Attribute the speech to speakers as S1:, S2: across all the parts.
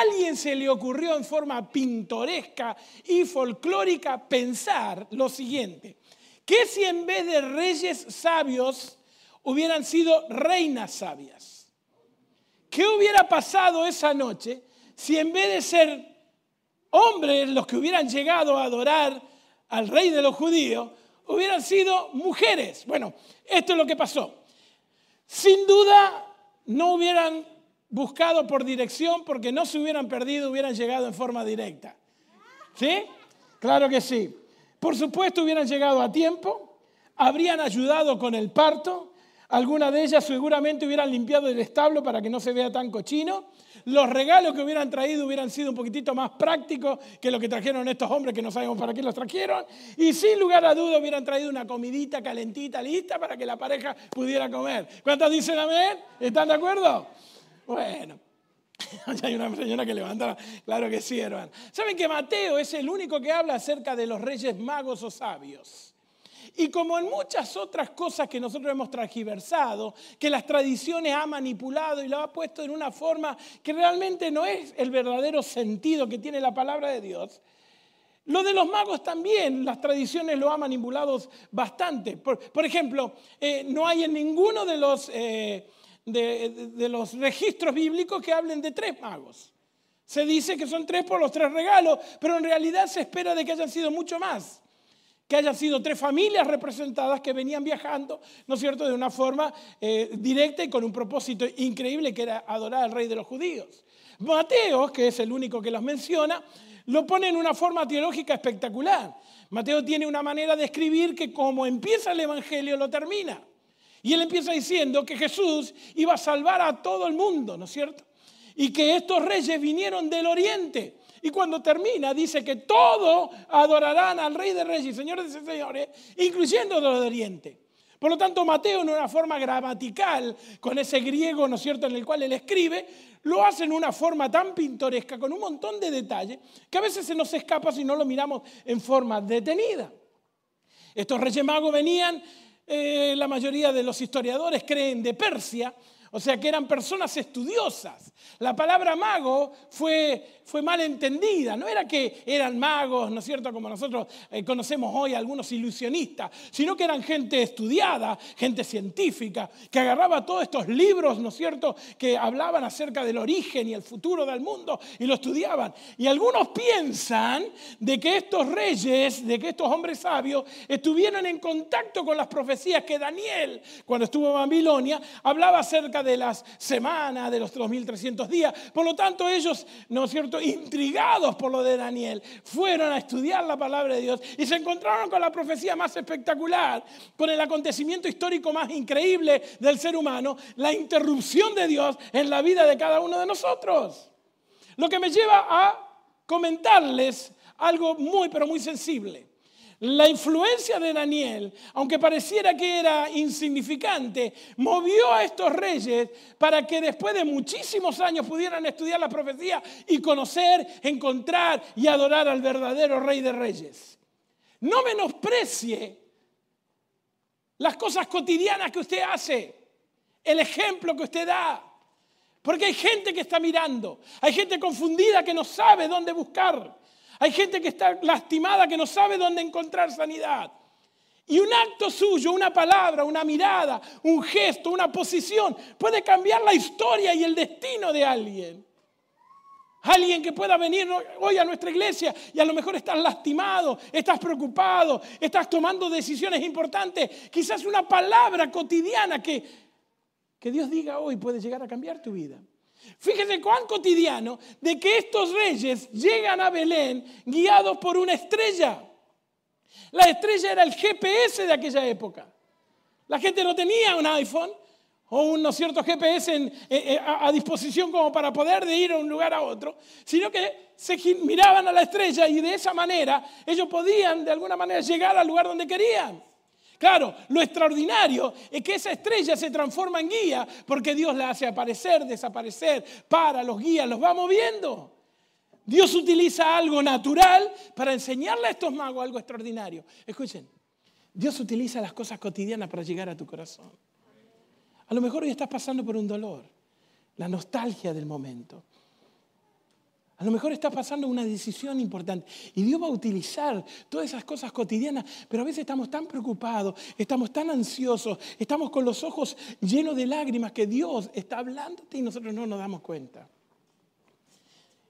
S1: alguien se le ocurrió en forma pintoresca y folclórica pensar lo siguiente, que si en vez de reyes sabios hubieran sido reinas sabias? ¿Qué hubiera pasado esa noche si en vez de ser hombres los que hubieran llegado a adorar al rey de los judíos, hubieran sido mujeres? Bueno, esto es lo que pasó. Sin duda no hubieran buscado por dirección porque no se hubieran perdido, hubieran llegado en forma directa. ¿Sí? Claro que sí. Por supuesto hubieran llegado a tiempo, habrían ayudado con el parto, algunas de ellas seguramente hubieran limpiado el establo para que no se vea tan cochino. Los regalos que hubieran traído hubieran sido un poquitito más prácticos que lo que trajeron estos hombres que no sabemos para qué los trajeron. Y sin lugar a duda hubieran traído una comidita calentita, lista para que la pareja pudiera comer. ¿Cuántas dicen amén? ¿Están de acuerdo? Bueno, hay una señora que levanta, claro que sí, hermano. ¿Saben que Mateo es el único que habla acerca de los reyes magos o sabios? Y como en muchas otras cosas que nosotros hemos transgiversado, que las tradiciones ha manipulado y lo ha puesto en una forma que realmente no es el verdadero sentido que tiene la palabra de Dios, lo de los magos también, las tradiciones lo han manipulado bastante. Por, ejemplo, eh, no hay en ninguno de los... Eh, de, los registros bíblicos que hablen de tres magos. Se dice que son tres por los tres regalos, pero en realidad se espera de que hayan sido mucho más. Que hayan sido tres familias representadas que venían viajando, ¿no es cierto?, de una forma eh, directa y con un propósito increíble que era adorar al rey de los judíos. Mateo, que es el único que los menciona, lo pone en una forma teológica espectacular. Mateo tiene una manera de escribir que como empieza el Evangelio lo termina. Y él empieza diciendo que Jesús iba a salvar a todo el mundo, ¿no es cierto? Y que estos reyes vinieron del oriente. Y cuando termina dice que todos adorarán al rey de reyes y señores de señores, incluyendo los del oriente. Por lo tanto, Mateo en una forma gramatical, con ese griego, ¿no es cierto?, en el cual él escribe, lo hace en una forma tan pintoresca, con un montón de detalles, que a veces se nos escapa si no lo miramos en forma detenida. Estos reyes magos venían eh, la mayoría de los historiadores creen de Persia, o sea que eran personas estudiosas. La palabra mago fue, fue mal entendida, no era que eran magos, ¿no es cierto?, como nosotros eh, conocemos hoy algunos ilusionistas, sino que eran gente estudiada, gente científica, que agarraba todos estos libros, ¿no es cierto?, que hablaban acerca del origen y el futuro del mundo y lo estudiaban. Y algunos piensan de que estos reyes, de que estos hombres sabios estuvieron en contacto con las profecías que Daniel, cuando estuvo en Babilonia, hablaba acerca de las semanas, de los 2300 días. Por lo tanto, ellos, ¿no es cierto?, intrigados por lo de Daniel, fueron a estudiar la palabra de Dios y se encontraron con la profecía más espectacular, con el acontecimiento histórico más increíble del ser humano, la interrupción de Dios en la vida de cada uno de nosotros. Lo que me lleva a comentarles algo muy, pero muy sensible. La influencia de Daniel, aunque pareciera que era insignificante, movió a estos reyes para que después de muchísimos años pudieran estudiar la profecía y conocer, encontrar y adorar al verdadero rey de reyes. No menosprecie las cosas cotidianas que usted hace, el ejemplo que usted da. Porque hay gente que está mirando, hay gente confundida que no sabe dónde buscar. Hay gente que está lastimada, que no sabe dónde encontrar sanidad. Y un acto suyo, una palabra, una mirada, un gesto, una posición, puede cambiar la historia y el destino de alguien. Alguien que pueda venir hoy a nuestra iglesia y a lo mejor estás lastimado, estás preocupado, estás tomando decisiones importantes. Quizás una palabra cotidiana que, que Dios diga hoy puede llegar a cambiar tu vida. Fíjense cuán cotidiano de que estos reyes llegan a Belén guiados por una estrella. La estrella era el GPS de aquella época. La gente no tenía un iPhone o un cierto GPS eh, eh, a, disposición como para poder ir de un lugar a otro, sino que se miraban a la estrella y de esa manera ellos podían de alguna manera llegar al lugar donde querían. Claro, lo extraordinario es que esa estrella se transforma en guía porque Dios la hace aparecer, desaparecer, para, los guías, los va moviendo. Dios utiliza algo natural para enseñarle a estos magos algo extraordinario. Escuchen, Dios utiliza las cosas cotidianas para llegar a tu corazón. A lo mejor hoy estás pasando por un dolor, la nostalgia del momento. A lo mejor estás pasando una decisión importante y Dios va a utilizar todas esas cosas cotidianas, pero a veces estamos tan preocupados, estamos tan ansiosos, estamos con los ojos llenos de lágrimas que Dios está hablándote y nosotros no nos damos cuenta.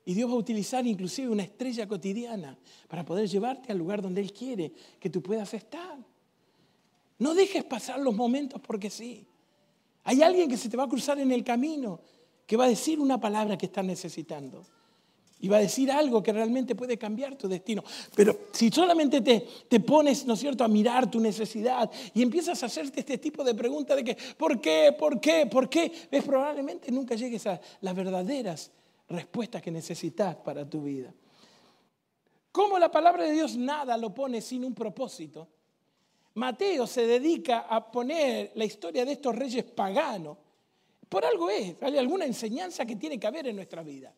S1: Y Dios va a utilizar inclusive una estrella cotidiana para poder llevarte al lugar donde Él quiere que tú puedas estar. No dejes pasar los momentos porque sí. Hay alguien que se te va a cruzar en el camino, que va a decir una palabra que estás necesitando. Y va a decir algo que realmente puede cambiar tu destino. Pero si solamente te, te, pones, ¿no es cierto?, a mirar tu necesidad y empiezas a hacerte este tipo de preguntas de que, ¿por qué? ¿Por qué? ¿Por qué? Ves, probablemente nunca llegues a las verdaderas respuestas que necesitas para tu vida. Como la palabra de Dios nada lo pone sin un propósito, Mateo se dedica a poner la historia de estos reyes paganos. Por algo es, hay alguna enseñanza que tiene que haber en nuestra vida.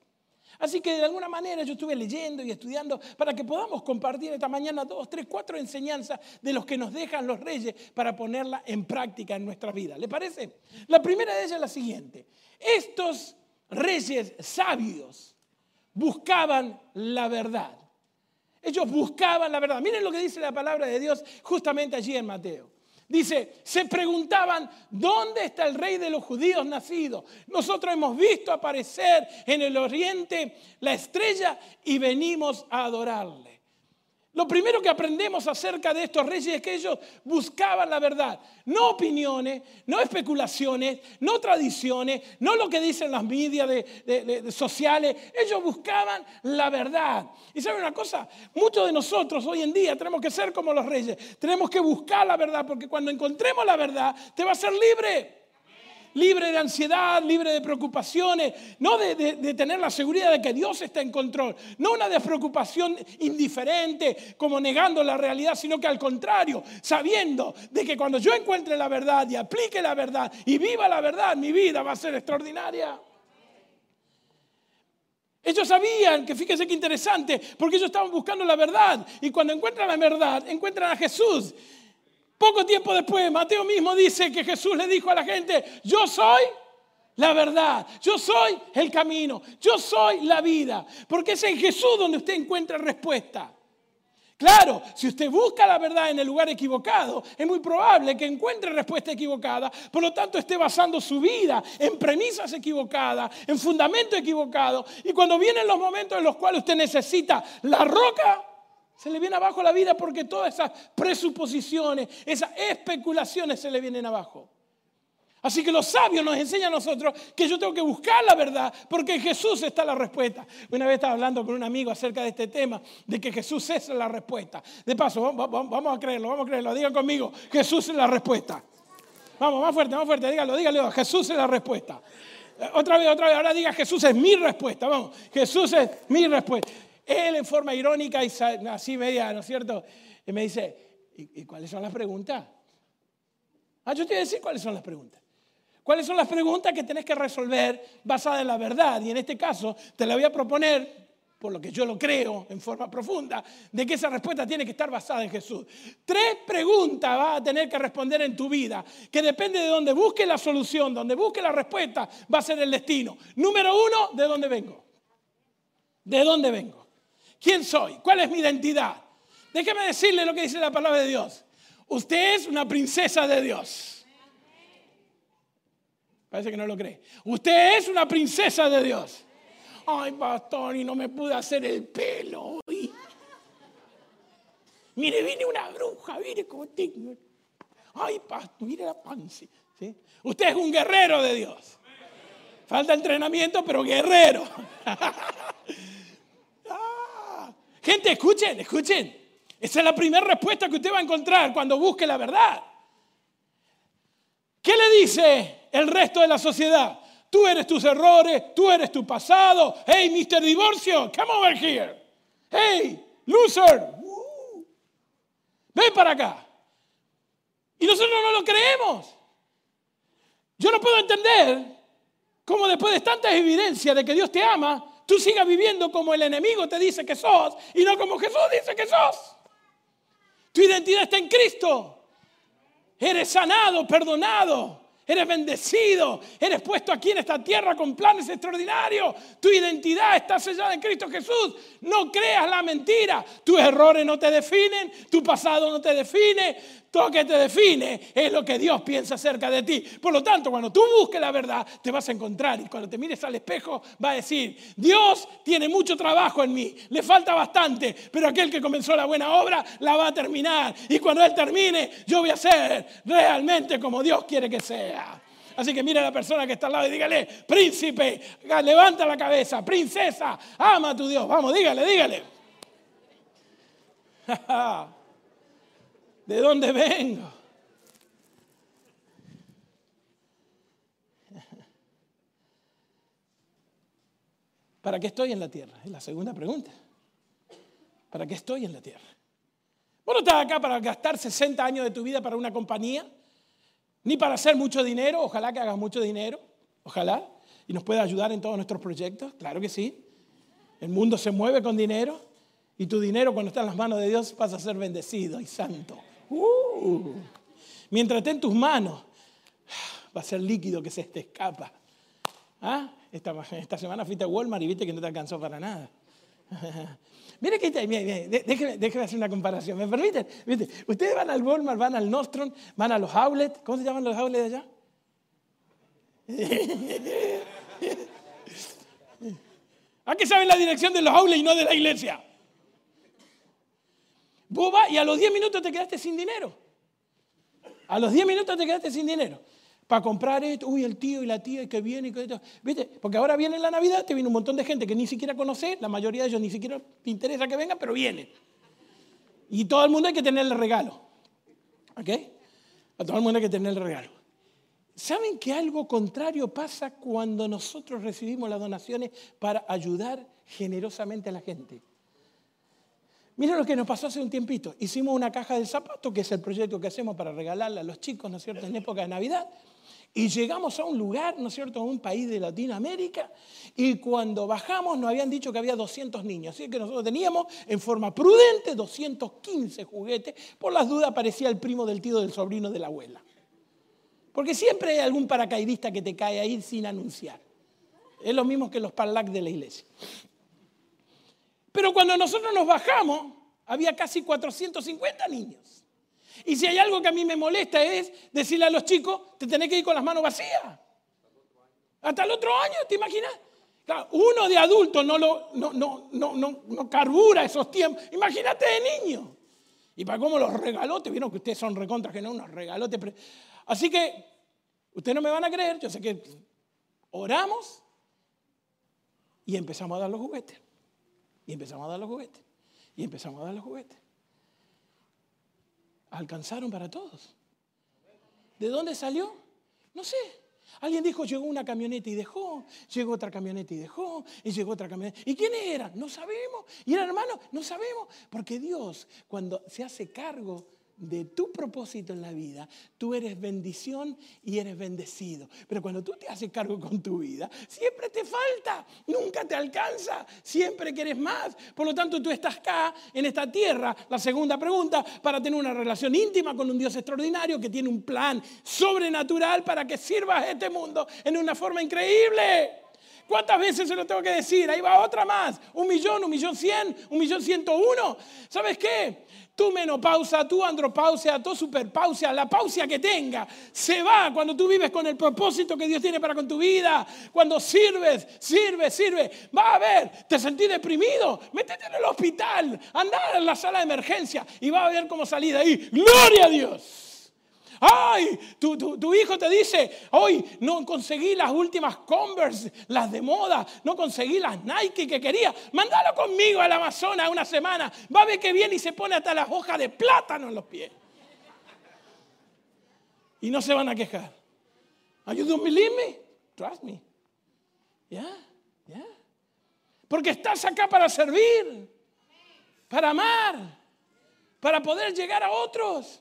S1: Así que de alguna manera yo estuve leyendo y estudiando para que podamos compartir esta mañana dos, tres, cuatro enseñanzas de los que nos dejan los reyes para ponerla en práctica en nuestra vida. ¿Le parece? La primera de ellas es la siguiente. Estos reyes sabios buscaban la verdad. Ellos buscaban la verdad. Miren lo que dice la palabra de Dios justamente allí en Mateo. Dice, se preguntaban, ¿dónde está el rey de los judíos nacido? Nosotros hemos visto aparecer en el oriente la estrella y venimos a adorarle. Lo primero que aprendemos acerca de estos reyes es que ellos buscaban la verdad, no opiniones, no especulaciones, no tradiciones, no lo que dicen las medias sociales, ellos buscaban la verdad. Y saben una cosa, muchos de nosotros hoy en día tenemos que ser como los reyes, tenemos que buscar la verdad, porque cuando encontremos la verdad te va a ser libre libre de ansiedad, libre de preocupaciones, no de, tener la seguridad de que Dios está en control, no una despreocupación indiferente como negando la realidad, sino que al contrario, sabiendo de que cuando yo encuentre la verdad y aplique la verdad y viva la verdad, mi vida va a ser extraordinaria. Ellos sabían que fíjense qué interesante, porque ellos estaban buscando la verdad y cuando encuentran la verdad, encuentran a Jesús poco tiempo después, Mateo mismo dice que Jesús le dijo a la gente, yo soy la verdad, yo soy el camino, yo soy la vida, porque es en Jesús donde usted encuentra respuesta. Claro, si usted busca la verdad en el lugar equivocado, es muy probable que encuentre respuesta equivocada, por lo tanto esté basando su vida en premisas equivocadas, en fundamento equivocado, y cuando vienen los momentos en los cuales usted necesita la roca, se le viene abajo la vida porque todas esas presuposiciones, esas especulaciones se le vienen abajo. Así que los sabios nos enseñan a nosotros que yo tengo que buscar la verdad porque en Jesús está la respuesta. Una vez estaba hablando con un amigo acerca de este tema, de que Jesús es la respuesta. De paso, vamos a creerlo, vamos a creerlo. Digan conmigo, Jesús es la respuesta. Vamos, más fuerte, más fuerte, dígalo, dígalo, Jesús es la respuesta. Eh, otra vez, otra vez, ahora diga Jesús es mi respuesta. Vamos, Jesús es mi respuesta. Él en forma irónica y así media, ¿no es cierto? Y me dice, ¿y, cuáles son las preguntas? Ah, yo te voy a decir cuáles son las preguntas. ¿Cuáles son las preguntas que tenés que resolver basadas en la verdad? Y en este caso te la voy a proponer, por lo que yo lo creo en forma profunda, de que esa respuesta tiene que estar basada en Jesús. Tres preguntas vas a tener que responder en tu vida, que depende de donde busque la solución, donde busque la respuesta, va a ser el destino. Número uno, ¿de dónde vengo? ¿De dónde vengo? ¿Quién soy? ¿Cuál es mi identidad? Déjeme decirle lo que dice la palabra de Dios. Usted es una princesa de Dios. Parece que no lo cree. Usted es una princesa de Dios. Ay, pastor, y no me pude hacer el pelo. Mire, viene una bruja, mire cómo tengo. Ay, pastor, mire la panza. Usted es un guerrero de Dios. Falta entrenamiento, pero guerrero. Gente, escuchen, escuchen. Esa es la primera respuesta que usted va a encontrar cuando busque la verdad. ¿Qué le dice el resto de la sociedad? Tú eres tus errores, tú eres tu pasado. Hey, Mr. Divorcio, come over here. Hey, loser. Ven para acá. Y nosotros no lo creemos. Yo no puedo entender cómo después de tantas evidencias de que Dios te ama, tú sigas viviendo como el enemigo te dice que sos y no como Jesús dice que sos. Tu identidad está en Cristo. Eres sanado, perdonado. eres bendecido, eres puesto aquí en esta tierra con planes extraordinarios, tu identidad está sellada en Cristo Jesús. No creas la mentira, tus errores no te definen, tu pasado no te define, todo lo que te define es lo que Dios piensa acerca de ti. Por lo tanto, cuando tú busques la verdad, te vas a encontrar y cuando te mires al espejo, va a decir, Dios tiene mucho trabajo en mí, le falta bastante, pero aquel que comenzó la buena obra la va a terminar. Y cuando Él termine, yo voy a ser realmente como Dios quiere que sea. Así que mira a la persona que está al lado y dígale, príncipe, levanta la cabeza, princesa, ama a tu Dios. Vamos, dígale, dígale. ¿De dónde vengo? ¿Para qué estoy en la tierra? Es la segunda pregunta. ¿Para qué estoy en la tierra? Vos no estás acá para gastar 60 años de tu vida para una compañía, ni para hacer mucho dinero. Ojalá que hagas mucho dinero, ojalá, y nos pueda ayudar en todos nuestros proyectos, claro que sí. El mundo se mueve con dinero y tu dinero cuando está en las manos de Dios pasa a ser bendecido y santo. Uh. mientras esté en tus manos, va a ser líquido que se te escapa. ¿Ah? Esta, esta, semana fuiste a Walmart y viste que no te alcanzó para nada. Mire que déjeme, hacer una comparación. ¿Me permiten? Ustedes van al Walmart, van al Nostrum, van a los outlets. ¿Cómo se llaman los outlets allá? ¿A qué saben la dirección de los outlets y no de la iglesia? Y a los 10 minutos te quedaste sin dinero. A los 10 minutos te quedaste sin dinero. Para comprar esto, uy, el tío y la tía que viene y esto. ¿Viste? Porque ahora viene la Navidad, te viene un montón de gente que ni siquiera conoce, la mayoría de ellos ni siquiera te interesa que vengan, pero vienen. Y todo el mundo hay que tenerle regalo. ¿Ok? A todo el mundo hay que tenerle regalo. ¿Saben que algo contrario pasa cuando nosotros recibimos las donaciones para ayudar generosamente a la gente? Mira lo que nos pasó hace un tiempito. Hicimos una caja del zapato, que es el proyecto que hacemos para regalarle a los chicos, ¿no es cierto?, en época de Navidad. Y llegamos a un lugar, ¿no es cierto?, a un país de Latinoamérica. Y cuando bajamos nos habían dicho que había 200 niños. Así que nosotros teníamos en forma prudente 215 juguetes. Por las dudas aparecía el primo del tío del sobrino de la abuela. Porque siempre hay algún paracaidista que te cae ahí sin anunciar. Es lo mismo que los parlac de la iglesia. Pero cuando nosotros nos bajamos, había casi 450 niños. Y si hay algo que a mí me molesta es decirle a los chicos, te tenés que ir con las manos vacías. Hasta el otro año, ¿te imaginas? uno de adulto no, lo, no, no, no, carbura esos tiempos. Imagínate de niño. Y para cómo los regalotes, vieron que ustedes son recontra que no, unos regalotes. Así que, ustedes no me van a creer, yo sé que oramos y empezamos a dar los juguetes. Y empezamos a dar los juguetes. Y empezamos a dar los juguetes. Alcanzaron para todos. ¿De dónde salió? No sé. Alguien dijo, llegó una camioneta y dejó, llegó otra camioneta y dejó, y llegó otra camioneta. ¿Y quiénes eran? No sabemos. ¿Y eran hermanos? No sabemos. Porque Dios, cuando se hace cargo de tu propósito en la vida, tú eres bendición y eres bendecido. Pero cuando tú te haces cargo con tu vida, siempre te falta, nunca te alcanza, siempre quieres más. Por lo tanto, tú estás acá, en esta tierra, la segunda pregunta, para tener una relación íntima con un Dios extraordinario que tiene un plan sobrenatural para que sirvas a este mundo en una forma increíble. ¿Cuántas veces se lo tengo que decir? Ahí va otra más. Un millón, un millón cien, un millón ciento uno. ¿Sabes qué? Tu menopausa, tu andropausia, tu superpausia, la pausia que tenga, se va cuando tú vives con el propósito que Dios tiene para con tu vida. Cuando sirves, sirves, sirves. Va a ver, te sentís deprimido, métete en el hospital, anda en la sala de emergencia y va a ver cómo salir de ahí. Gloria a Dios. Ay, tu, hijo te dice, hoy no conseguí las últimas Converse, las de moda, no conseguí las Nike que quería. Mándalo conmigo al Amazonas una semana. Va a ver que viene y se pone hasta las hojas de plátano en los pies. Y no se van a quejar. Are you don't believe me? Trust me. Ya, ya. Porque estás acá para servir, para amar, para poder llegar a otros.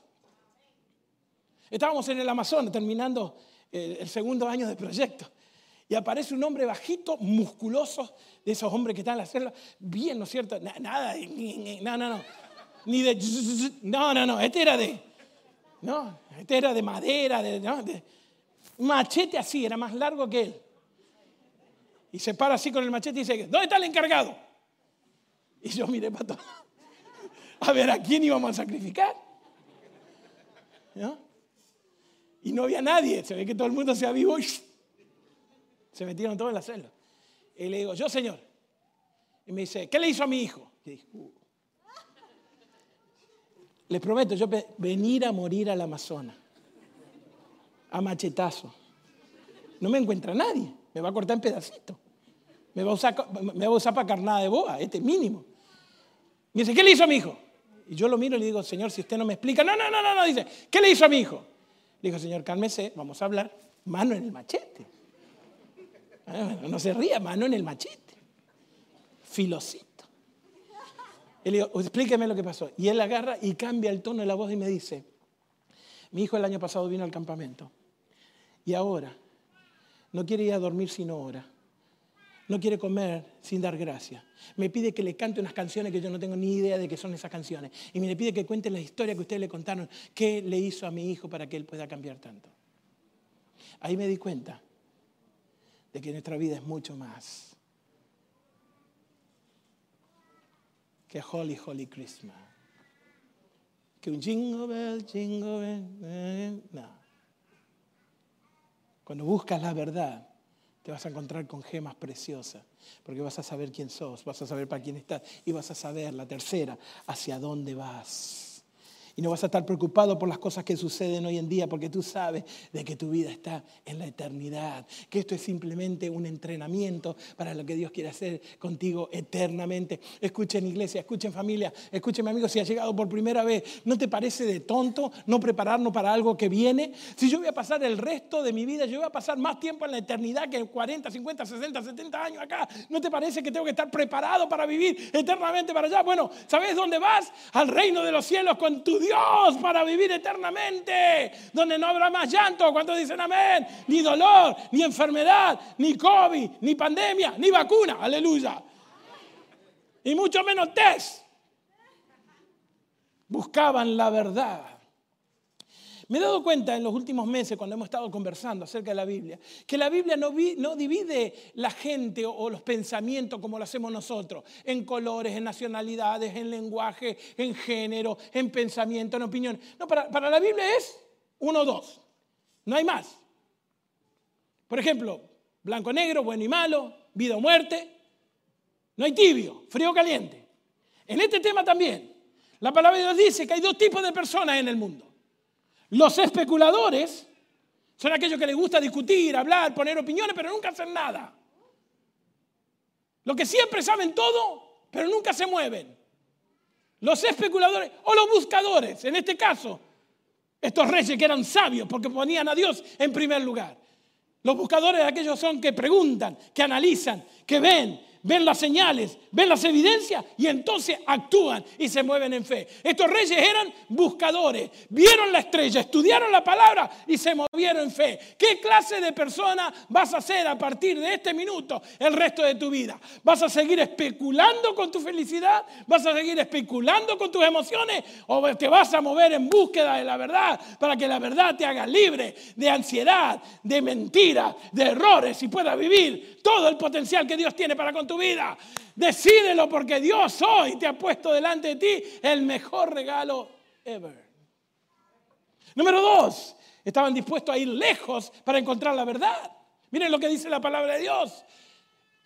S1: Estábamos en el Amazonas terminando eh, el segundo año de proyecto. Y aparece un hombre bajito, musculoso, de esos hombres que están en la celda, bien, ¿no es cierto? Nada, no, no, no. Ni de, no, no, no, este era de, no, este era de madera, de, machete así, era más largo que él. Y se para así con el machete y dice, ¿dónde está el encargado? Y yo miré para todo. A ver, ¿a quién íbamos a sacrificar? Y no había nadie. Se ve que todo el mundo se avivó y se metieron todos en la celda. Y le digo, yo señor. Y me dice, ¿qué le hizo a mi hijo? Y dije, uh". Les prometo, yo venir a morir al Amazonas. A machetazo. No me encuentra nadie. Me va a cortar en pedacitos. Me va a usar, me va a usar para carnada de boa, este mínimo. Me dice, ¿qué le hizo a mi hijo? Y yo lo miro y le digo, Señor, si usted no me explica, no, no, no, no, no, dice, ¿qué le hizo a mi hijo? Le digo, Señor, cálmese, vamos a hablar, mano en el machete. Ah, no se ría, mano en el machete. Filocito. Y le digo, explíqueme lo que pasó. Y él agarra y cambia el tono de la voz y me dice, mi hijo el año pasado vino al campamento y ahora no quiere ir a dormir sino hora no quiere comer sin dar gracia. Me pide que le cante unas canciones que yo no tengo ni idea de qué son esas canciones. Y me pide que cuente la historia que ustedes le contaron, qué le hizo a mi hijo para que él pueda cambiar tanto. Ahí me di cuenta de que nuestra vida es mucho más que Holy, Holy Christmas. Que un jingle bell, jingle bell, eh, no. Cuando buscas la verdad, te vas a encontrar con gemas preciosas, porque vas a saber quién sos, vas a saber para quién estás y vas a saber, la tercera, hacia dónde vas. Y no vas a estar preocupado por las cosas que suceden hoy en día, porque tú sabes de que tu vida está en la eternidad, que esto es simplemente un entrenamiento para lo que Dios quiere hacer contigo eternamente. Escuchen iglesia, escuchen familia, escuchen amigos, si has llegado por primera vez, ¿no te parece de tonto no prepararnos para algo que viene? Si yo voy a pasar el resto de mi vida, yo voy a pasar más tiempo en la eternidad que 40, 50, 60, 70 años acá, ¿no te parece que tengo que estar preparado para vivir eternamente para allá? Bueno, ¿sabes dónde vas? Al reino de los cielos con tu Dios para vivir eternamente, donde no habrá más llanto. cuando dicen amén? Ni dolor, ni enfermedad, ni COVID, ni pandemia, ni vacuna. Aleluya. Y mucho menos test. Buscaban la verdad. Me he dado cuenta en los últimos meses, cuando hemos estado conversando acerca de la Biblia, que la Biblia no, divide la gente o los pensamientos como lo hacemos nosotros, en colores, en nacionalidades, en lenguaje, en género, en pensamiento, en opinión. No, para, para la Biblia es uno o dos, no hay más. Por ejemplo, blanco-negro, bueno y malo, vida o muerte. No hay tibio, frío o caliente. En este tema también, la palabra de Dios dice que hay dos tipos de personas en el mundo. Los especuladores son aquellos que les gusta discutir, hablar, poner opiniones, pero nunca hacen nada. Los que siempre saben todo, pero nunca se mueven. Los especuladores o los buscadores, en este caso, estos reyes que eran sabios porque ponían a Dios en primer lugar. Los buscadores aquellos son que preguntan, que analizan, que ven, ven las señales, ven las evidencias y entonces actúan y se mueven en fe. Estos reyes eran buscadores, vieron la estrella, estudiaron la palabra y se movieron en fe. ¿Qué clase de persona vas a ser a partir de este minuto el resto de tu vida? ¿Vas a seguir especulando con tu felicidad? ¿Vas a seguir especulando con tus emociones? ¿O te vas a mover en búsqueda de la verdad para que la verdad te haga libre de ansiedad, de mentira, de errores y puedas vivir todo el potencial que Dios tiene para con tu vida? Decídelo porque Dios hoy te ha puesto delante de ti el mejor regalo ever. Número dos, estaban dispuestos a ir lejos para encontrar la verdad. Miren lo que dice la palabra de Dios.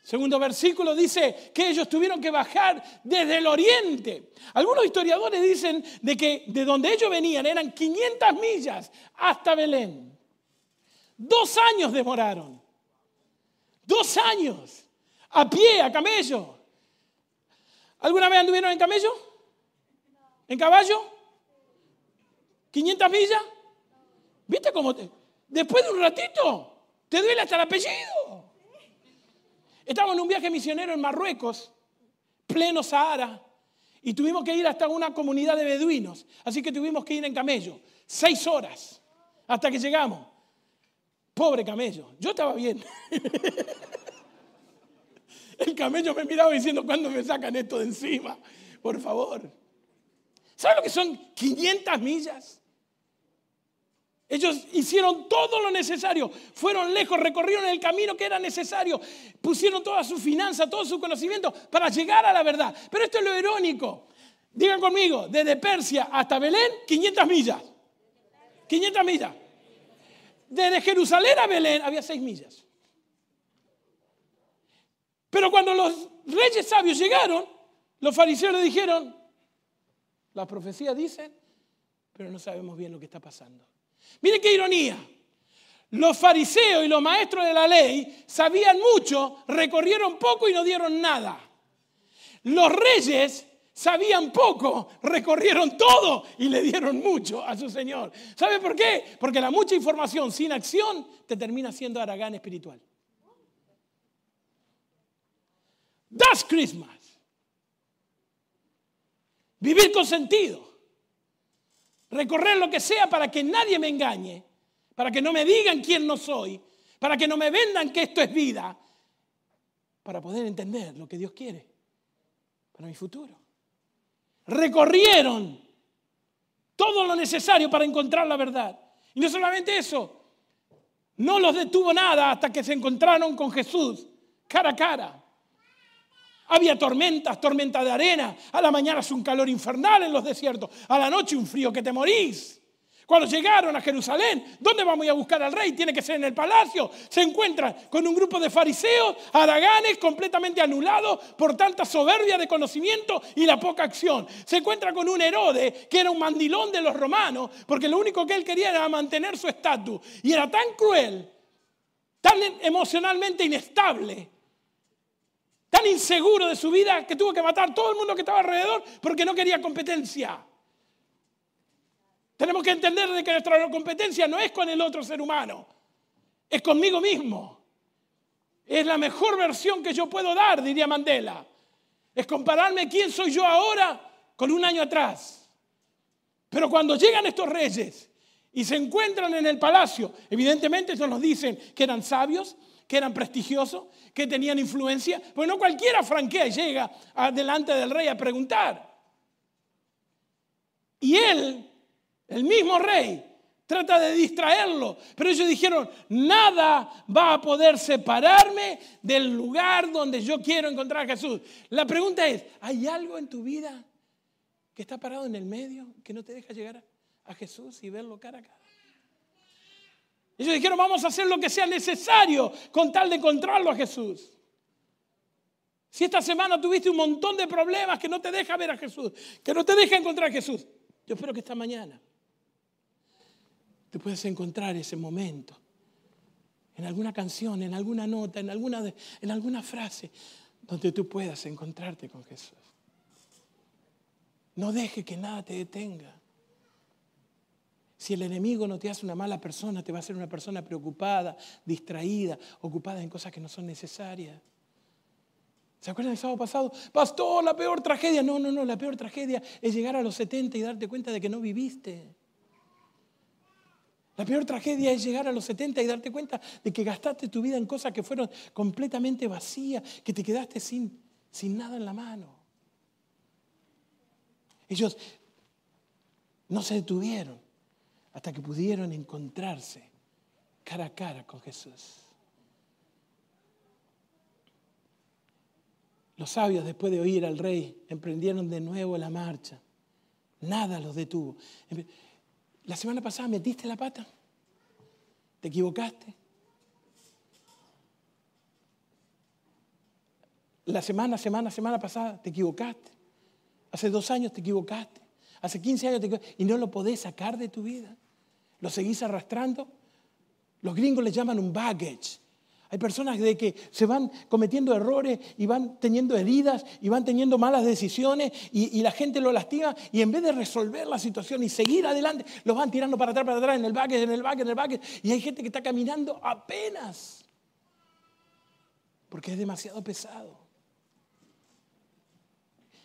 S1: Segundo versículo dice que ellos tuvieron que bajar desde el oriente. Algunos historiadores dicen de que de donde ellos venían eran 500 millas hasta Belén. Dos años demoraron. Dos años. A pie, a camello. ¿Alguna vez anduvieron en camello? ¿En caballo? ¿500 millas? ¿Viste cómo te... Después de un ratito, te duele hasta el apellido. Estábamos en un viaje misionero en Marruecos, pleno Sahara, y tuvimos que ir hasta una comunidad de beduinos. Así que tuvimos que ir en camello. Seis horas hasta que llegamos. Pobre camello. Yo estaba bien. El camello me miraba diciendo, ¿cuándo me sacan esto de encima? Por favor. ¿Saben lo que son 500 millas? Ellos hicieron todo lo necesario, fueron lejos, recorrieron el camino que era necesario, pusieron toda su finanza, todo su conocimiento para llegar a la verdad. Pero esto es lo irónico. Digan conmigo, desde Persia hasta Belén, 500 millas. 500 millas. Desde Jerusalén a Belén había 6 millas. Pero cuando los reyes sabios llegaron, los fariseos le dijeron, las profecías dicen, pero no sabemos bien lo que está pasando. Miren qué ironía. Los fariseos y los maestros de la ley sabían mucho, recorrieron poco y no dieron nada. Los reyes sabían poco, recorrieron todo y le dieron mucho a su Señor. ¿Sabe por qué? Porque la mucha información sin acción te termina siendo aragán espiritual. That's Christmas. Vivir con sentido recorrer lo que sea para que nadie me engañe, para que no me digan quién no soy, para que no me vendan que esto es vida, para poder entender lo que Dios quiere para mi futuro. Recorrieron todo lo necesario para encontrar la verdad. Y no solamente eso, no los detuvo nada hasta que se encontraron con Jesús cara a cara. Había tormentas, tormenta de arena. A la mañana hace un calor infernal en los desiertos. A la noche un frío que te morís. Cuando llegaron a Jerusalén, ¿dónde vamos a buscar al rey? Tiene que ser en el palacio. Se encuentran con un grupo de fariseos, araganes, completamente anulados por tanta soberbia de conocimiento y la poca acción. Se encuentra con un Herodes, que era un mandilón de los romanos, porque lo único que él quería era mantener su estatus. Y era tan cruel, tan emocionalmente inestable, tan inseguro de su vida que tuvo que matar todo el mundo que estaba alrededor porque no quería competencia. Tenemos que entender de que nuestra competencia no es con el otro ser humano, es conmigo mismo. Es la mejor versión que yo puedo dar, diría Mandela. Es compararme quién soy yo ahora con un año atrás. Pero cuando llegan estos reyes y se encuentran en el palacio, evidentemente ellos nos dicen que eran sabios, que eran prestigiosos, que tenían influencia, pues no cualquiera franquea y llega delante del rey a preguntar. Y él, el mismo rey, trata de distraerlo, pero ellos dijeron, nada va a poder separarme del lugar donde yo quiero encontrar a Jesús. La pregunta es, ¿hay algo en tu vida que está parado en el medio, que no te deja llegar a Jesús y verlo cara a cara? Ellos dijeron, vamos a hacer lo que sea necesario con tal de encontrarlo a Jesús. Si esta semana tuviste un montón de problemas que no te deja ver a Jesús, que no te deja encontrar a Jesús, yo espero que esta mañana te puedas encontrar ese momento en alguna canción, en alguna nota, en alguna, en alguna frase, donde tú puedas encontrarte con Jesús. No deje que nada te detenga. Si el enemigo no te hace una mala persona, te va a hacer una persona preocupada, distraída, ocupada en cosas que no son necesarias. ¿Se acuerdan del sábado pasado? Pastor, la peor tragedia. No, no, no, la peor tragedia es llegar a los 70 y darte cuenta de que no viviste. La peor tragedia es llegar a los 70 y darte cuenta de que gastaste tu vida en cosas que fueron completamente vacías, que te quedaste sin, sin nada en la mano. Ellos no se detuvieron hasta que pudieron encontrarse cara a cara con Jesús. Los sabios, después de oír al rey, emprendieron de nuevo la marcha. Nada los detuvo. La semana pasada metiste la pata. ¿Te equivocaste? La semana, semana, semana pasada te equivocaste. Hace dos años te equivocaste. Hace 15 años te equivocaste. Y no lo podés sacar de tu vida. ¿Lo seguís arrastrando? Los gringos le llaman un baggage. Hay personas de que se van cometiendo errores y van teniendo heridas y van teniendo malas decisiones y, la gente lo lastima y en vez de resolver la situación y seguir adelante, los van tirando para atrás, para atrás, en el baggage, en el baggage, en el baggage. Y hay gente que está caminando apenas porque es demasiado pesado.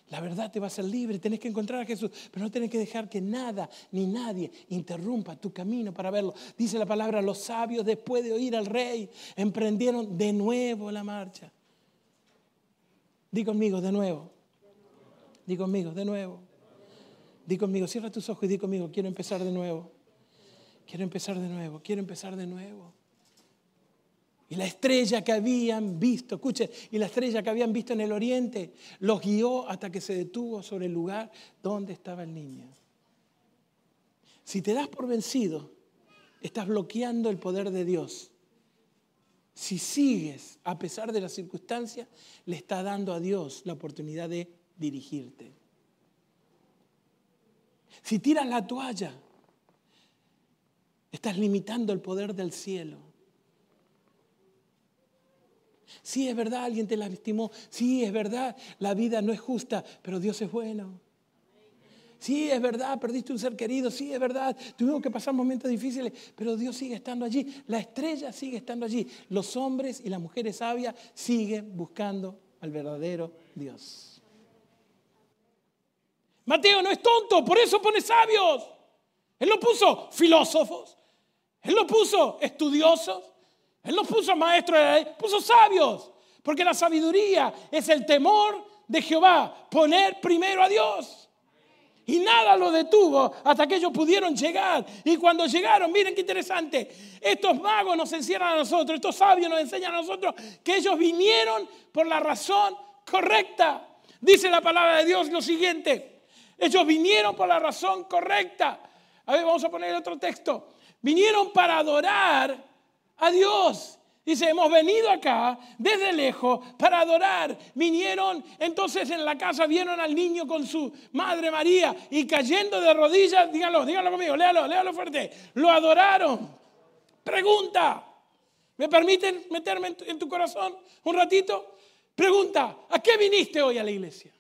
S1: La verdad te va a hacer libre, tenés que encontrar a Jesús, pero no tenés que dejar que nada ni nadie interrumpa tu camino para verlo. Dice la palabra, los sabios después de oír al rey emprendieron de nuevo la marcha. Di conmigo, de nuevo. Di conmigo, de nuevo. Di conmigo, cierra tus ojos y di conmigo, quiero empezar de nuevo. quiero empezar de nuevo, quiero empezar de nuevo. Y la estrella que habían visto, escuchen, y la estrella que habían visto en el oriente los guió hasta que se detuvo sobre el lugar donde estaba el niño. Si te das por vencido, estás bloqueando el poder de Dios. Si sigues a pesar de las circunstancias, le está dando a Dios la oportunidad de dirigirte. Si tiras la toalla, estás limitando el poder del cielo. Sí, es verdad, alguien te lastimó. Sí, es verdad, la vida no es justa, pero Dios es bueno. Sí, es verdad, perdiste un ser querido. Sí, es verdad, tuvimos que pasar momentos difíciles, pero Dios sigue estando allí. La estrella sigue estando allí. Los hombres y las mujeres sabias siguen buscando al verdadero Dios. Mateo no es tonto, por eso pone sabios. Él lo puso filósofos, él lo puso estudiosos, él no puso maestros ley, puso sabios. Porque la sabiduría es el temor de Jehová, poner primero a Dios. Y nada lo detuvo hasta que ellos pudieron llegar. Y cuando llegaron, miren qué interesante, estos magos nos encierran a nosotros, estos sabios nos enseñan a nosotros que ellos vinieron por la razón correcta. Dice la palabra de Dios lo siguiente, ellos vinieron por la razón correcta. A ver, vamos a poner otro texto. Vinieron para adorar a Dios. Dice, hemos venido acá desde lejos para adorar. Vinieron entonces en la casa, vieron al niño con su madre María y cayendo de rodillas, díganlo, díganlo conmigo, léalo, léalo fuerte. Lo adoraron. Pregunta, ¿me permiten meterme en tu, corazón un ratito? Pregunta, ¿a qué viniste hoy a la iglesia?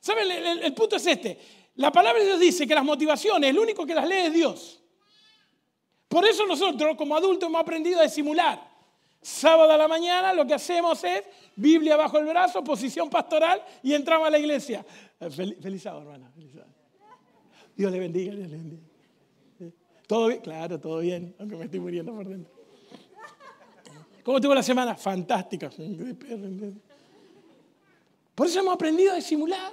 S1: ¿Saben? El, el punto es este. La palabra de Dios dice que las motivaciones, el único que las lee es Dios. Por eso nosotros como adultos hemos aprendido a disimular. Sábado a la mañana lo que hacemos es Biblia bajo el brazo, posición pastoral y entramos a la iglesia. Feliz, sábado, hermana. Dios le bendiga, le bendiga. ¿Todo bien? Claro, todo bien, aunque me estoy muriendo por dentro. ¿Cómo tuvo la semana? Fantástica. Por eso hemos aprendido a disimular.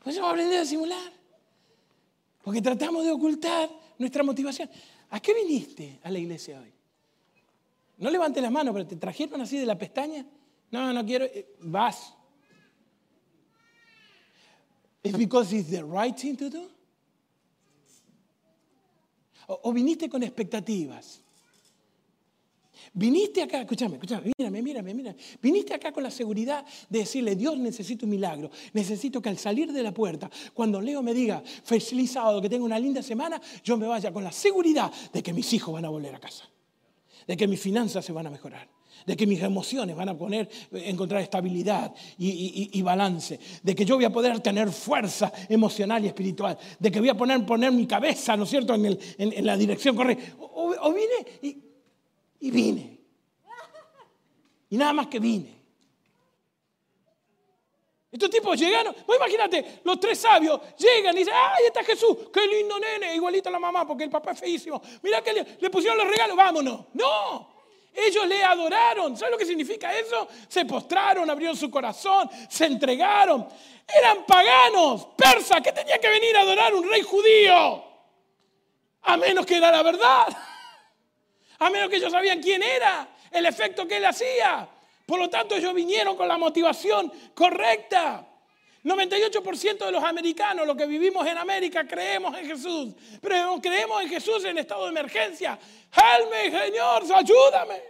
S1: Por eso hemos aprendido a disimular. Porque tratamos de ocultar nuestra motivación. ¿A qué viniste a la iglesia hoy? No levantes las manos, pero te trajeron así de la pestaña. No, no quiero. Eh, vas. ¿Es because it's the right thing to do? o viniste con expectativas? Viniste acá, escúchame, escúchame, mírame, mírame, mírame. Viniste acá con la seguridad de decirle, Dios necesito un milagro. Necesito que al salir de la puerta, cuando Leo me diga, feliz sábado, que tenga una linda semana, yo me vaya con la seguridad de que mis hijos van a volver a casa. De que mis finanzas se van a mejorar. De que mis emociones van a poner, encontrar estabilidad y, balance. De que yo voy a poder tener fuerza emocional y espiritual. De que voy a poner, poner mi cabeza, ¿no es cierto?, en, la dirección correcta. O vine y y vine. Y nada más que vine. Estos tipos llegaron, pues imagínate, los tres sabios llegan y dicen, ¡ay, está Jesús! ¡Qué lindo nene! Igualito a la mamá, porque el papá es feísimo. Mira que le, pusieron los regalos, vámonos. No, ellos le adoraron. ¿Sabes lo que significa eso? Se postraron, abrieron su corazón, se entregaron. Eran paganos, persas, que tenía que venir a adorar un rey judío. A menos que era la verdad a menos que ellos sabían quién era, el efecto que él hacía. Por lo tanto, ellos vinieron con la motivación correcta. 98% de los americanos, los que vivimos en América, creemos en Jesús. Pero creemos en Jesús en estado de emergencia. Helme, Señor, ayúdame.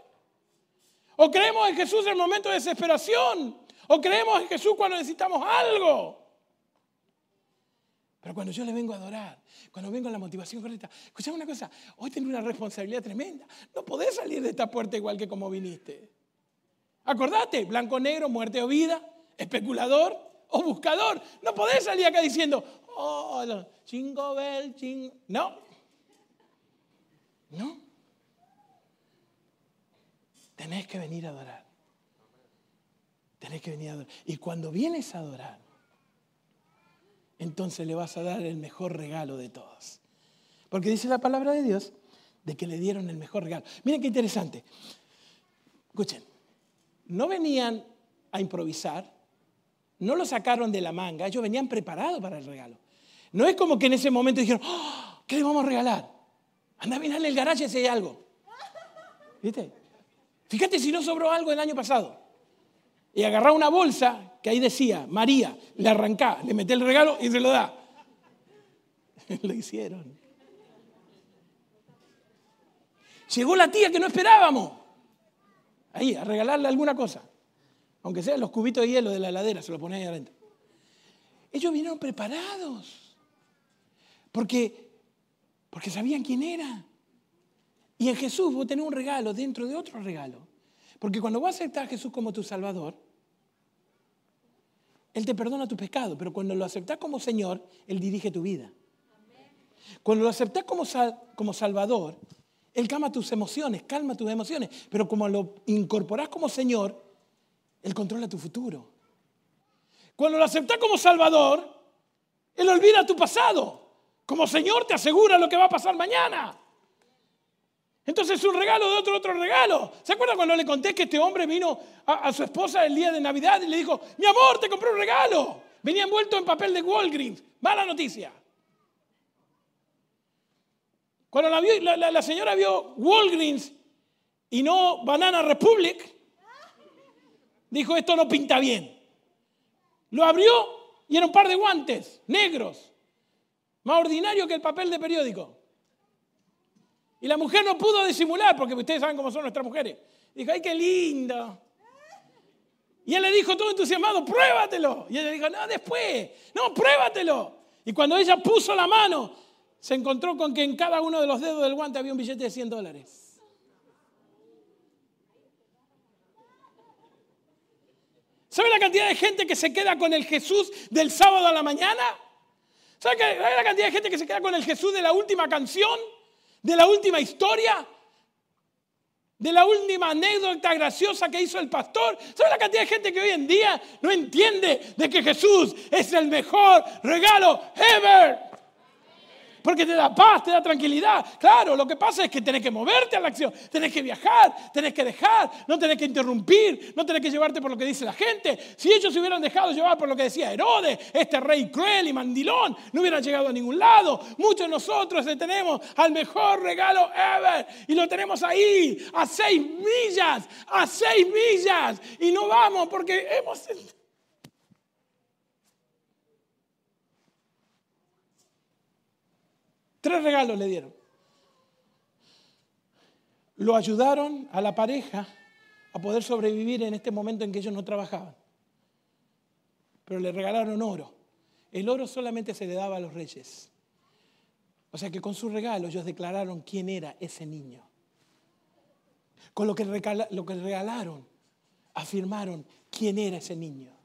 S1: O creemos en Jesús en momento de desesperación. O creemos en Jesús cuando necesitamos algo. Pero cuando yo le vengo a adorar, cuando vengo a la motivación correcta, escuchame una cosa, hoy tengo una responsabilidad tremenda. No podés salir de esta puerta igual que como viniste. Acordate, blanco, negro, muerte o vida, especulador o buscador. No podés salir acá diciendo, oh, chingo bell, chingo. No. No. Tenés que venir a adorar. Tenés que venir a adorar. Y cuando vienes a adorar, entonces le vas a dar el mejor regalo de todos. Porque dice la palabra de Dios de que le dieron el mejor regalo. Miren qué interesante. Escuchen, no venían a improvisar, no lo sacaron de la manga, ellos venían preparados para el regalo. No es como que en ese momento dijeron, "Oh, ¿qué le vamos a regalar? Anda a mirar en el garaje si hay algo. ¿Viste? Fíjate si no sobró algo el año pasado. Y agarrá una bolsa que ahí decía, María, le arrancá, le meté el regalo y se lo da. lo hicieron. Llegó la tía que no esperábamos. Ahí, a regalarle alguna cosa. Aunque sean los cubitos de hielo de la heladera, se lo ponéis ahí adentro. Ellos vinieron preparados. Porque, porque sabían quién era. Y en Jesús vos tenés un regalo dentro de otro regalo. Porque cuando vos aceptás a Jesús como tu Salvador, Él te perdona tu pecado, pero cuando lo aceptás como Señor, Él dirige tu vida. Cuando lo aceptás como, como Salvador, Él calma tus emociones, calma tus emociones, pero como lo incorporás como Señor, Él controla tu futuro. Cuando lo aceptás como Salvador, Él olvida tu pasado. Como Señor te asegura lo que va a pasar mañana. Entonces es un regalo de otro, otro regalo. ¿Se acuerdan cuando le conté que este hombre vino a, su esposa el día de Navidad y le dijo, mi amor, te compré un regalo? Venía envuelto en papel de Walgreens. Mala noticia. Cuando la, la, la señora vio Walgreens y no Banana Republic, dijo, esto no pinta bien. Lo abrió y era un par de guantes negros, más ordinario que el papel de periódico. Y la mujer no pudo disimular, porque ustedes saben cómo son nuestras mujeres. Dijo, ay, qué lindo. Y él le dijo todo entusiasmado, pruébatelo. Y ella dijo, no, después, no, pruébatelo. Y cuando ella puso la mano, se encontró con que en cada uno de los dedos del guante había un billete de 100 dólares. ¿Sabe la cantidad de gente que se queda con el Jesús del sábado a la mañana? ¿Sabe la cantidad de gente que se queda con el Jesús de la última canción? ¿De la última historia? ¿De la última anécdota graciosa que hizo el pastor? ¿Sabe la cantidad de gente que hoy en día no entiende de que Jesús es el mejor regalo ever? Porque te da paz, te da tranquilidad. Claro, lo que pasa es que tenés que moverte a la acción, tenés que viajar, tenés que dejar, no tenés que interrumpir, no tenés que llevarte por lo que dice la gente. Si ellos se hubieran dejado llevar por lo que decía Herodes, este rey cruel y mandilón, no hubieran llegado a ningún lado. Muchos de nosotros tenemos al mejor regalo ever y lo tenemos ahí, a seis millas, a seis millas. Y no vamos porque hemos... Tres regalos le dieron. Lo ayudaron a la pareja a poder sobrevivir en este momento en que ellos no trabajaban. Pero le regalaron oro. El oro solamente se le daba a los reyes. O sea que con su regalo ellos declararon quién era ese niño. Con lo que, lo que regalaron, afirmaron quién era ese niño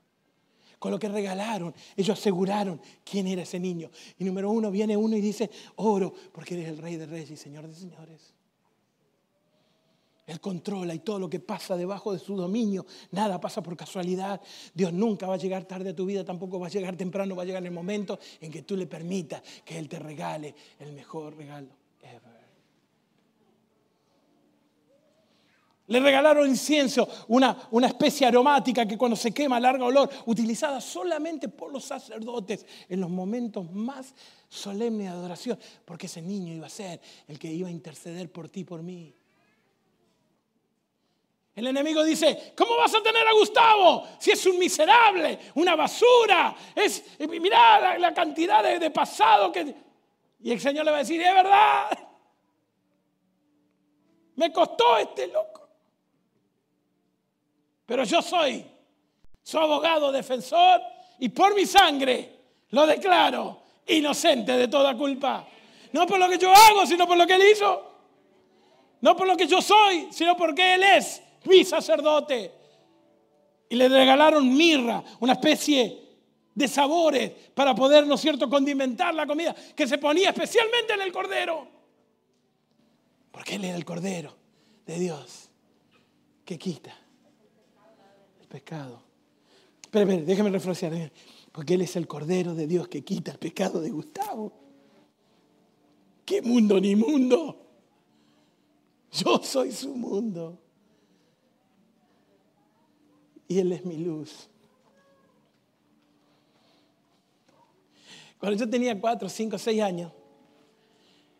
S1: con lo que regalaron, ellos aseguraron quién era ese niño. Y número uno, viene uno y dice, oro, porque eres el rey de reyes y señor de señores. Él controla y todo lo que pasa debajo de su dominio, nada pasa por casualidad. Dios nunca va a llegar tarde a tu vida, tampoco va a llegar temprano, va a llegar el momento en que tú le permitas que Él te regale el mejor regalo ever. Le regalaron incienso, una, una especie aromática que cuando se quema larga olor, utilizada solamente por los sacerdotes en los momentos más solemnes de adoración, porque ese niño iba a ser el que iba a interceder por ti, por mí. El enemigo dice, ¿cómo vas a tener a Gustavo si es un miserable, una basura? Es, mirá la, cantidad de, de pasado que... Y el Señor le va a decir, es verdad, me costó este loco. Pero yo soy su abogado defensor y por mi sangre lo declaro inocente de toda culpa. No por lo que yo hago, sino por lo que él hizo. No por lo que yo soy, sino porque él es mi sacerdote. Y le regalaron mirra, una especie de sabores para poder, ¿no es cierto?, condimentar la comida que se ponía especialmente en el cordero. Porque él era el cordero de Dios que quita pecado. Pero, déjame reflexionar. Porque Él es el Cordero de Dios que quita el pecado de Gustavo. ¿Qué mundo ni mundo? Yo soy su mundo. Y Él es mi luz. Cuando yo tenía cuatro, cinco, seis años,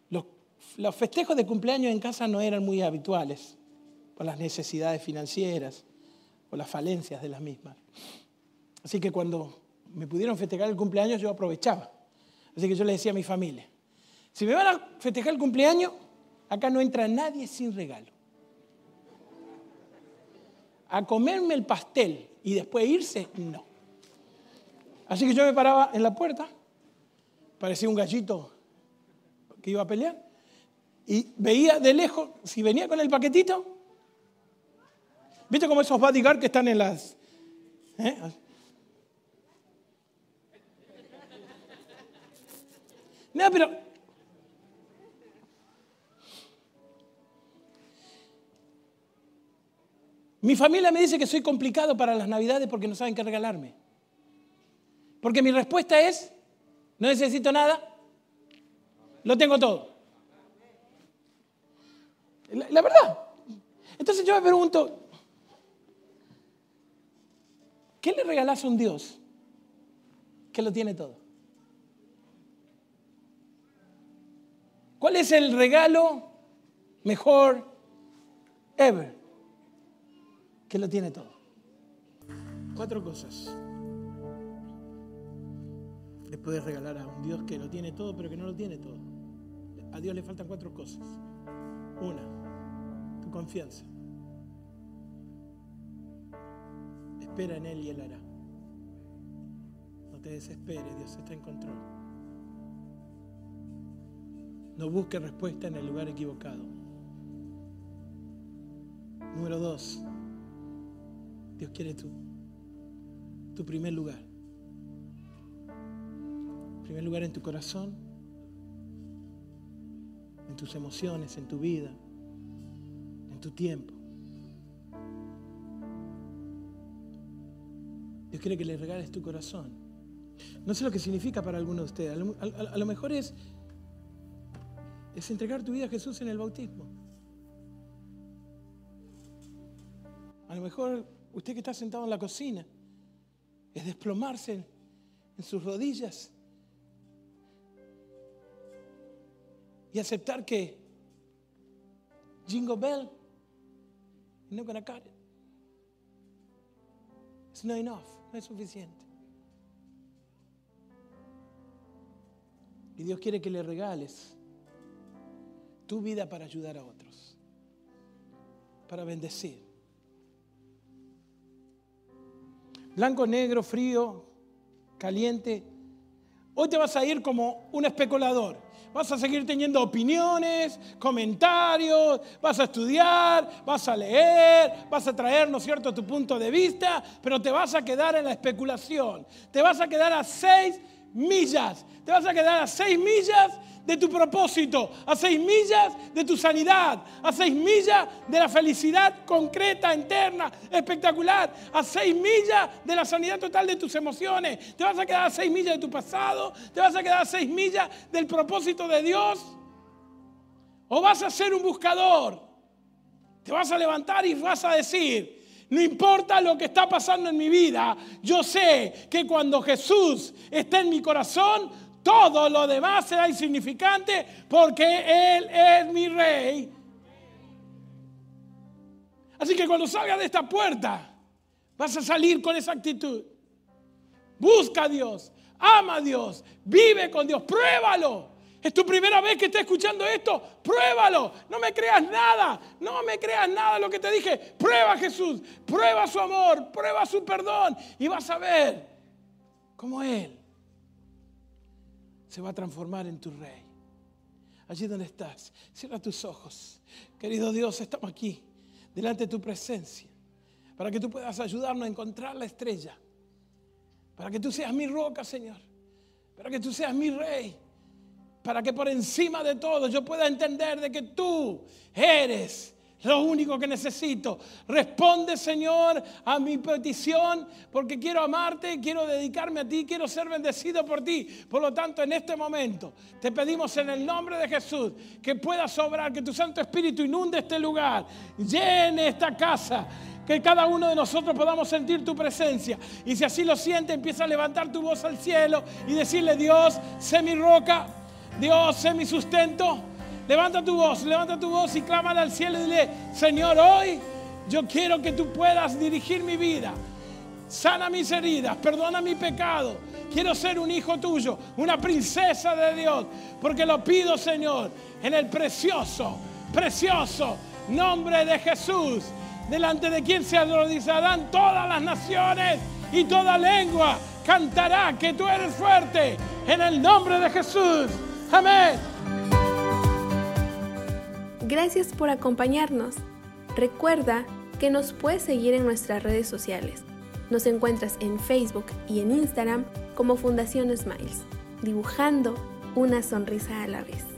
S1: los, los festejos de cumpleaños en casa no eran muy habituales por las necesidades financieras las falencias de las mismas. Así que cuando me pudieron festejar el cumpleaños, yo aprovechaba. Así que yo le decía a mi familia, si me van a festejar el cumpleaños, acá no entra nadie sin regalo. A comerme el pastel y después irse, no. Así que yo me paraba en la puerta, parecía un gallito que iba a pelear, y veía de lejos, si venía con el paquetito, ¿viste como esos bodyguards que están en las... ¿eh? No, pero Mi familia me dice que soy complicado para las navidades porque no saben qué regalarme. Porque mi respuesta es, no necesito nada, lo tengo todo. La, la verdad. Entonces yo me pregunto, ¿qué le regalas a un Dios que lo tiene todo? ¿Cuál es el regalo mejor ever? que lo tiene todo. Cuatro cosas. Le puedes regalar a un Dios que lo tiene todo, pero que no lo tiene todo. A Dios le faltan cuatro cosas. Una, tu confianza. Espera en Él y Él hará. No te desesperes, Dios está en control. No busques respuesta en el lugar equivocado. Número dos, Dios quiere tu, tu primer lugar. Primer lugar en tu corazón, en tus emociones, en tu vida, en tu tiempo. Dios quiere que le regales tu corazón. No sé lo que significa para alguno de ustedes. A lo, mejor es, es entregar tu vida a Jesús en el bautismo. A lo mejor usted que está sentado en la cocina, es desplomarse en, sus rodillas y aceptar que Jingle Bell no gonna cut it. It's not enough, es suficiente. Y Dios quiere que le regales tu vida para ayudar a otros, para bendecir. blanco, negro, frío, caliente. Hoy te vas a ir como un especulador. Vas a seguir teniendo opiniones, comentarios, vas a estudiar, vas a leer, vas a traer, ¿no es cierto?, tu punto de vista, pero te vas a quedar en la especulación. Te vas a quedar a seis millas. Te vas a quedar a seis millas de tu propósito, a seis millas de tu sanidad, a seis millas de la felicidad concreta, interna, espectacular, a seis millas de la sanidad total de tus emociones. Te vas a quedar a seis millas de tu pasado, te vas a quedar a seis millas del propósito de Dios. O vas a ser un buscador. Te vas a levantar y vas a decir, no importa lo que está pasando en mi vida, yo sé que cuando Jesús está en mi corazón, todo lo demás será insignificante porque Él es mi rey. Así que cuando salgas de esta puerta, vas a salir con esa actitud. Busca a Dios, ama a Dios, vive con Dios, pruébalo. Es tu primera vez que estás escuchando esto, pruébalo. No me creas nada, no me creas nada lo que te dije. Prueba a Jesús, prueba su amor, prueba su perdón y vas a ver cómo Él se va a transformar en tu rey. Allí donde estás, cierra tus ojos. Querido Dios, estamos aquí, delante de tu presencia, para que tú puedas ayudarnos a encontrar la estrella, para que tú seas mi roca, Señor, para que tú seas mi rey, para que por encima de todo yo pueda entender de que tú eres lo único que necesito. Responde, Señor, a mi petición, porque quiero amarte, quiero dedicarme a ti, quiero ser bendecido por ti. Por lo tanto, en este momento te pedimos en el nombre de Jesús que puedas obrar, que tu Santo Espíritu inunde este lugar, llene esta casa que cada uno de nosotros podamos sentir tu presencia. Y si así lo siente, empieza a levantar tu voz al cielo y decirle, Dios, sé mi roca, Dios, sé mi sustento. Levanta tu voz, levanta tu voz y clámala al cielo y dile, Señor, hoy yo quiero que tú puedas dirigir mi vida. Sana mis heridas, perdona mi pecado. Quiero ser un hijo tuyo, una princesa de Dios, porque lo pido, Señor, en el precioso, precioso nombre de Jesús delante de quien se arrodillarán todas las naciones y toda lengua cantará que tú eres fuerte en el nombre de Jesús. Amén.
S2: Gracias por acompañarnos. Recuerda que nos puedes seguir en nuestras redes sociales. Nos encuentras en Facebook y en Instagram como Fundación Smiles, dibujando una sonrisa a la vez.